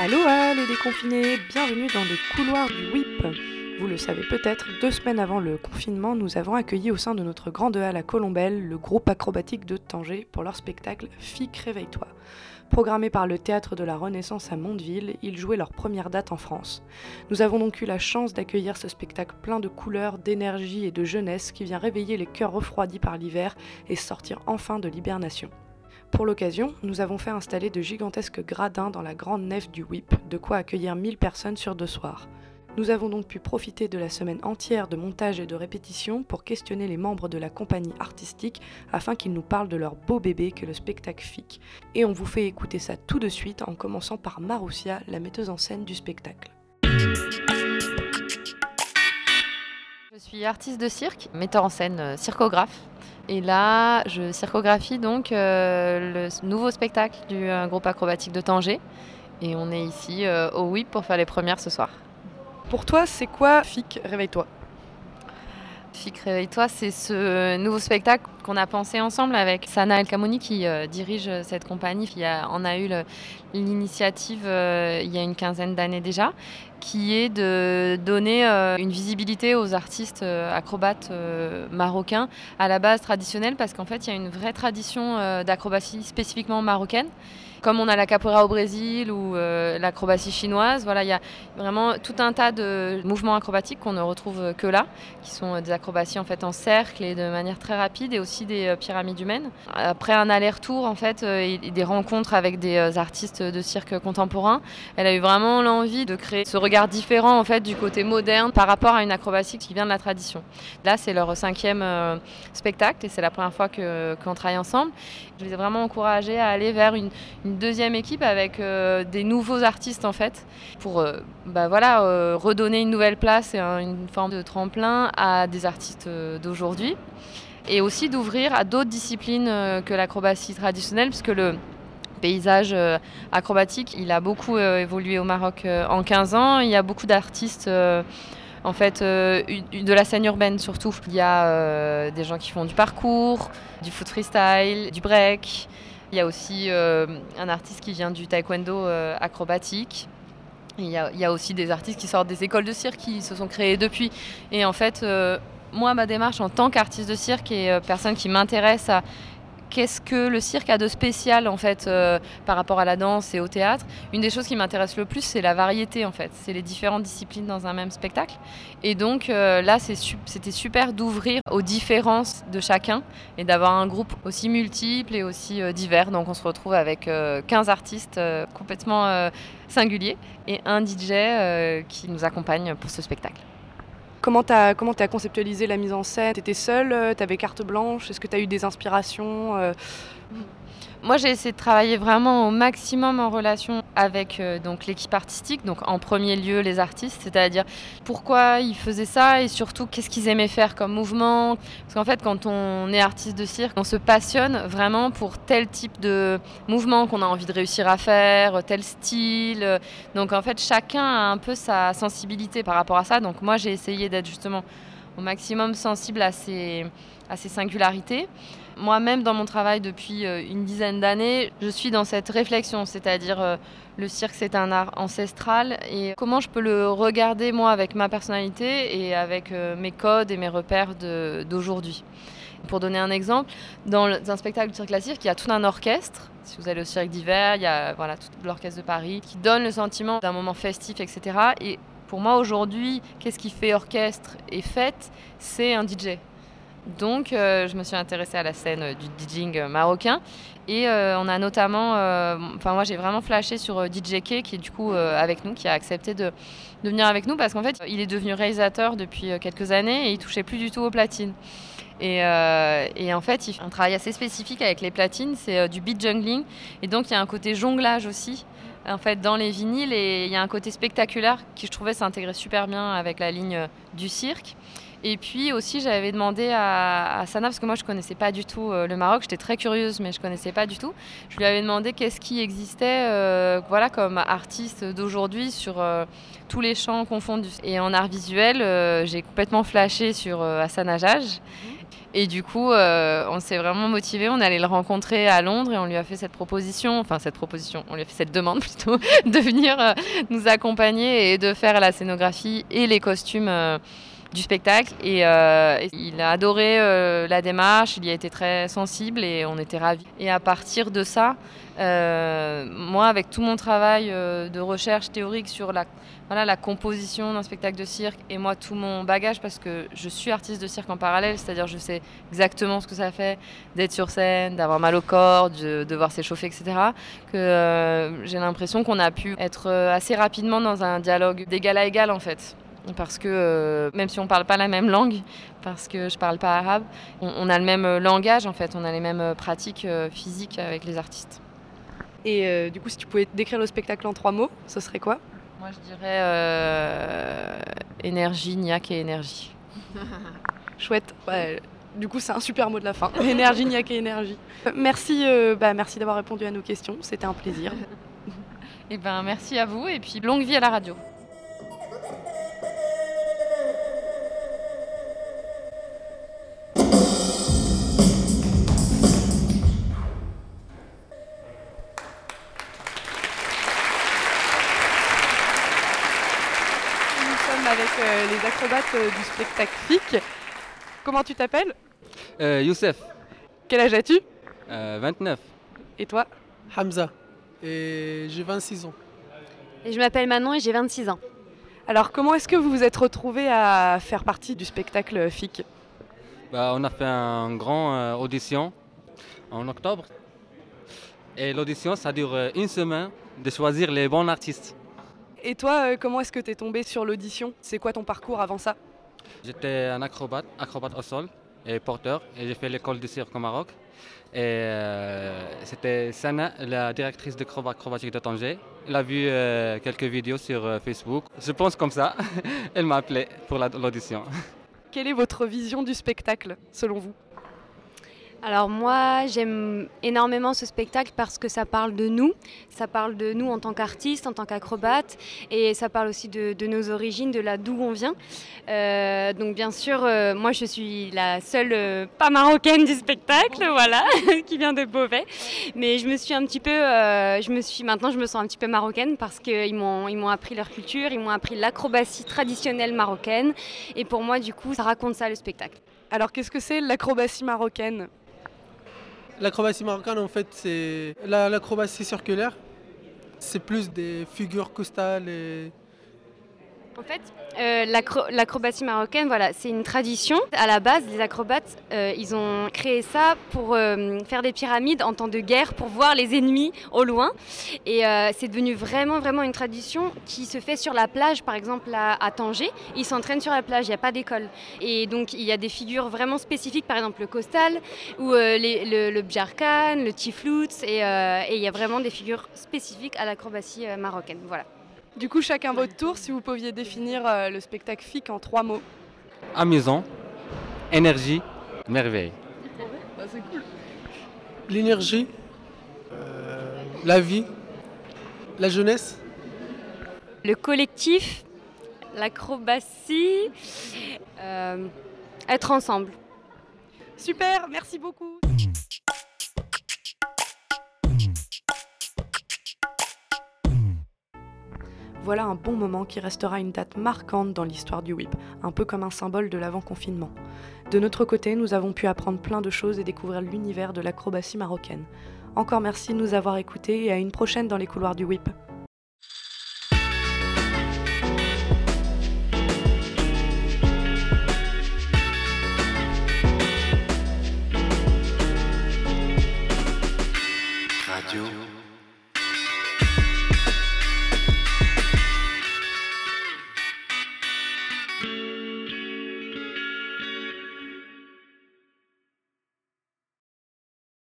Aloha les déconfinés, bienvenue dans les couloirs du WIP. Vous le savez peut-être, deux semaines avant le confinement, nous avons accueilli au sein de notre grande halle à Colombelle le groupe acrobatique de Tanger pour leur spectacle FIC Réveille-toi. Programmé par le Théâtre de la Renaissance à Mondeville, ils jouaient leur première date en France. Nous avons donc eu la chance d'accueillir ce spectacle plein de couleurs, d'énergie et de jeunesse qui vient réveiller les cœurs refroidis par l'hiver et sortir enfin de l'hibernation. Pour l'occasion, nous avons fait installer de gigantesques gradins dans la grande nef du WIP, de quoi accueillir 1000 personnes sur deux soirs. Nous avons donc pu profiter de la semaine entière de montage et de répétition pour questionner les membres de la compagnie artistique afin qu'ils nous parlent de leur beau bébé que le spectacle FIC. Et on vous fait écouter ça tout de suite en commençant par Maroussia, la metteuse en scène du spectacle. Je suis artiste de cirque, metteur en scène, euh, circographe. Et là, je circographie donc euh, le nouveau spectacle du euh, groupe acrobatique de Tanger. Et on est ici au WIP pour faire les premières ce soir. Pour toi, c'est quoi FIC Réveille-toi Réveille-toi, c'est ce nouveau spectacle qu'on a pensé ensemble avec Sana El Kamouni qui euh, dirige cette compagnie, qui a- en a eu l'initiative euh, il y a une quinzaine d'années déjà, qui est de donner euh, une visibilité aux artistes euh, acrobates euh, marocains à la base traditionnelle parce qu'en fait il y a une vraie tradition euh, d'acrobatie spécifiquement marocaine. Comme on a la capoeira au Brésil ou euh, l'acrobatie chinoise, voilà, il y a vraiment tout un tas de mouvements acrobatiques qu'on ne retrouve que là, qui sont des acrobaties en fait en cercle et de manière très rapide, et aussi des euh, pyramides humaines. Après un aller-retour en fait euh, et des rencontres avec des artistes de cirque contemporain, elle a eu vraiment l'envie de créer ce regard différent en fait du côté moderne par rapport à une acrobatie qui vient de la tradition. Là, c'est leur cinquième spectacle et c'est la première fois qu'on travaille ensemble. Je les ai vraiment encouragés à aller vers une deuxième équipe avec euh, des nouveaux artistes en fait pour euh, bah, voilà, euh, redonner une nouvelle place et un- une forme de tremplin à des artistes euh, d'aujourd'hui et aussi d'ouvrir à d'autres disciplines que l'acrobatie traditionnelle puisque le paysage acrobatique il a beaucoup évolué au Maroc en 15 ans il y a beaucoup d'artistes en fait, de la scène urbaine surtout. Il y a des gens qui font du parcours, du foot freestyle, du break. Il y a aussi euh, un artiste qui vient du taekwondo euh, acrobatique. Il y, a, aussi des artistes qui sortent des écoles de cirque qui se sont créées depuis. Et en fait, euh, moi, ma démarche en tant qu'artiste de cirque et personne qui m'intéresse à qu'est-ce que le cirque a de spécial en fait euh, par rapport à la danse et au théâtre, une des choses qui m'intéresse le plus, c'est la variété en fait. C'est les différentes disciplines dans un même spectacle. Et donc euh, là, c'était super d'ouvrir aux différences de chacun et d'avoir un groupe aussi multiple et aussi euh, divers. Donc on se retrouve avec euh, 15 artistes complètement singuliers et un DJ qui nous accompagne pour ce spectacle. Comment t'as conceptualisé la mise en scène? T'étais seule euh, T'avais carte blanche Est-ce que t'as eu des inspirations euh, Moi, j'ai essayé de travailler vraiment au maximum en relation avec euh, donc l'équipe artistique, donc en premier lieu les artistes, c'est-à-dire pourquoi ils faisaient ça et surtout qu'est-ce qu'ils aimaient faire comme mouvement. Parce qu'en fait, quand on est artiste de cirque, on se passionne vraiment pour tel type de mouvement qu'on a envie de réussir à faire, tel style. Donc en fait, chacun a un peu sa sensibilité par rapport à ça. Donc moi, j'ai essayé d'être justement au maximum sensible à ces, à ces singularités. Moi-même, dans mon travail depuis euh, une dizaine d'années, je suis dans cette réflexion, c'est-à-dire euh, le cirque, c'est un art ancestral et comment je peux le regarder, moi, avec ma personnalité et avec euh, mes codes et mes repères d'aujourd'hui. Pour donner un exemple, dans un spectacle du cirque classique, il y a tout un orchestre. Si vous allez au cirque d'hiver, il y a voilà, l'orchestre de Paris qui donne le sentiment d'un moment festif, etc. Et pour moi, aujourd'hui, qu'est-ce qui fait orchestre et fête? C'est un DJ. Donc, euh, je me suis intéressée à la scène euh, du DJing euh, marocain. Et on a notamment, enfin moi j'ai vraiment flashé sur DJ K qui est du coup avec nous, qui a accepté de, venir avec nous parce qu'en fait il est devenu réalisateur depuis quelques années et il touchait plus du tout aux platines. Et, et en fait il fait un travail assez spécifique avec les platines, c'est du beat jungling et donc il y a un côté jonglage aussi en fait dans les vinyles et il y a un côté spectaculaire qui je trouvais s'intégrer super bien avec la ligne du cirque. Et puis aussi, j'avais demandé à, Sana, parce que moi je connaissais pas du tout euh, le Maroc, j'étais très curieuse, mais je connaissais pas du tout. Je lui avais demandé qu'est-ce qui existait euh, voilà, comme artiste d'aujourd'hui sur euh, tous les champs confondus. Et en art visuel, j'ai complètement flashé sur Hassan Hajjaj. Et du coup, on s'est vraiment motivé. On allait le rencontrer à Londres et on lui a fait cette proposition, enfin cette proposition, on lui a fait cette demande plutôt, de venir nous accompagner et de faire la scénographie et les costumes du spectacle. Et il a adoré la démarche, il y a été très sensible et on était ravis. Et à partir de ça, moi, avec tout mon travail de recherche théorique sur la voilà, la composition d'un spectacle de cirque et moi tout mon bagage parce que je suis artiste de cirque en parallèle, c'est-à-dire je sais exactement ce que ça fait d'être sur scène, d'avoir mal au corps, de devoir s'échauffer, etc. Que euh, j'ai l'impression qu'on a pu être euh, assez rapidement dans un dialogue d'égal à égal en fait. Parce que euh, même si on ne parle pas la même langue, parce que je ne parle pas arabe, on, on, a le même langage en fait, on a les mêmes pratiques physiques avec les artistes. Et du coup, si tu pouvais décrire le spectacle en trois mots, ce serait quoi? Moi, je dirais euh, énergie, niaque et énergie. Chouette. du coup, c'est un super mot de la fin. énergie, niaque et énergie. Merci, euh, bah, merci d'avoir répondu à nos questions. C'était un plaisir. et eh ben, merci à vous et puis longue vie à la radio. Acrobates euh, du spectacle FIC. Comment tu t'appelles? Euh, Youssef. Quel âge as-tu? 29. Et toi? Hamza. Et j'ai 26 ans. Et je m'appelle Manon et j'ai 26 ans. Alors comment est-ce que vous vous êtes retrouvés à faire partie du spectacle FIC bah, On a fait un grand audition en octobre. Et l'audition, ça dure une semaine de choisir les bons artistes. Et toi, euh, comment est-ce que tu es tombé sur l'audition? C'est quoi ton parcours avant ça? J'étais un acrobate, acrobate au sol et porteur, et j'ai fait l'école de cirque au Maroc. Et euh, c'était Sana, la directrice de acrobatique de Tanger. Elle a vu euh, quelques vidéos sur Facebook. Je pense comme ça. Elle m'a appelé pour l'audition. Quelle est votre vision du spectacle, selon vous? Alors moi, j'aime énormément ce spectacle parce que ça parle de nous, ça parle de nous en tant qu'artistes, en tant qu'acrobates, et ça parle aussi de, nos origines, de là d'où on vient. Euh, donc bien sûr, euh, moi je suis la seule euh, pas marocaine du spectacle, voilà, qui vient de Beauvais. Mais je me suis un petit peu, je me suis maintenant je me sens un petit peu marocaine parce qu'ils m'ont ils m'ont appris leur culture, ils m'ont appris l'acrobatie traditionnelle marocaine, et pour moi du coup ça raconte ça le spectacle. Alors qu'est-ce que c'est l'acrobatie marocaine? L'acrobatie marocaine, en fait, c'est l'acrobatie circulaire. C'est plus des figures costales et en fait, euh, l'acrobatie marocaine, voilà, c'est une tradition. À la base, les acrobates, euh, ils ont créé ça pour euh, faire des pyramides en temps de guerre, pour voir les ennemis au loin. Et c'est devenu vraiment, vraiment une tradition qui se fait sur la plage, par exemple à, Tanger. Ils s'entraînent sur la plage, il n'y a pas d'école. Et donc, il y a des figures vraiment spécifiques, par exemple le costal, ou le, le bjarkan, le tiflout. Et, il y a vraiment des figures spécifiques à l'acrobatie marocaine. Voilà. Du coup, chacun votre tour, si vous pouviez définir euh, le spectacle FIC en trois mots. Amusant, énergie, merveille. Bah, c'est cool. L'énergie, euh, la vie, la jeunesse. Le collectif, l'acrobatie, euh, être ensemble. Super, merci beaucoup. Voilà un bon moment qui restera une date marquante dans l'histoire du whip, un peu comme un symbole de l'avant-confinement. De notre côté, nous avons pu apprendre plein de choses et découvrir l'univers de l'acrobatie marocaine. Encore merci de nous avoir écoutés et à une prochaine dans les couloirs du whip.